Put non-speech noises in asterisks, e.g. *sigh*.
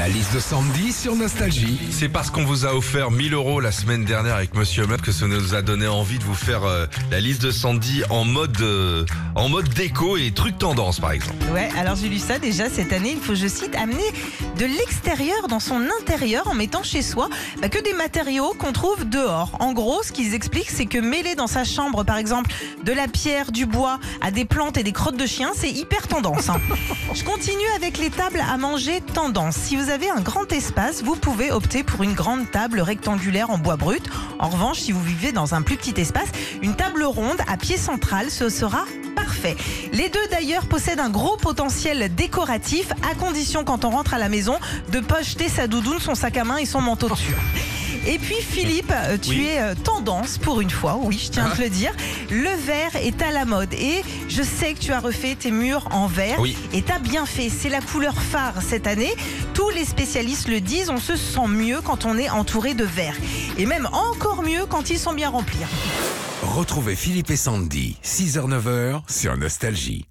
La liste de Sandy sur Nostalgie. C'est parce qu'on vous a offert 1000 euros la semaine dernière avec Monsieur Meuf que ça nous a donné envie de vous faire euh, la liste de Sandy en mode euh, en mode déco et trucs tendance par exemple. Ouais, alors j'ai lu ça déjà cette année. Il faut, je cite, amener de l'extérieur dans son intérieur en mettant chez soi bah, que des matériaux qu'on trouve dehors. En gros, ce qu'ils expliquent, c'est que mêler dans sa chambre, par exemple, de la pierre, du bois, à des plantes et des crottes de chiens, c'est hyper tendance. hein. *laughs* Je continue avec les tables à manger tendance. Si vous avez un grand espace, vous pouvez opter pour une grande table rectangulaire en bois brut. En revanche, si vous vivez dans un plus petit espace, une table ronde à pied central, ce sera parfait. Les deux d'ailleurs possèdent un gros potentiel décoratif, à condition quand on rentre à la maison de pas jeter sa doudoune, son sac à main et son manteau dessus. Et puis Philippe, euh, tu Oui. es euh, tendance pour une fois, oui, je tiens à te le dire. Le verre est à la mode et je sais que tu as refait tes murs en verre Oui. et t'as bien fait. C'est la couleur phare cette année. Tous les spécialistes le disent, on se sent mieux quand on est entouré de verre et même encore mieux quand ils sont bien remplis. Retrouvez Philippe et Sandy, 6h-9h sur Nostalgie.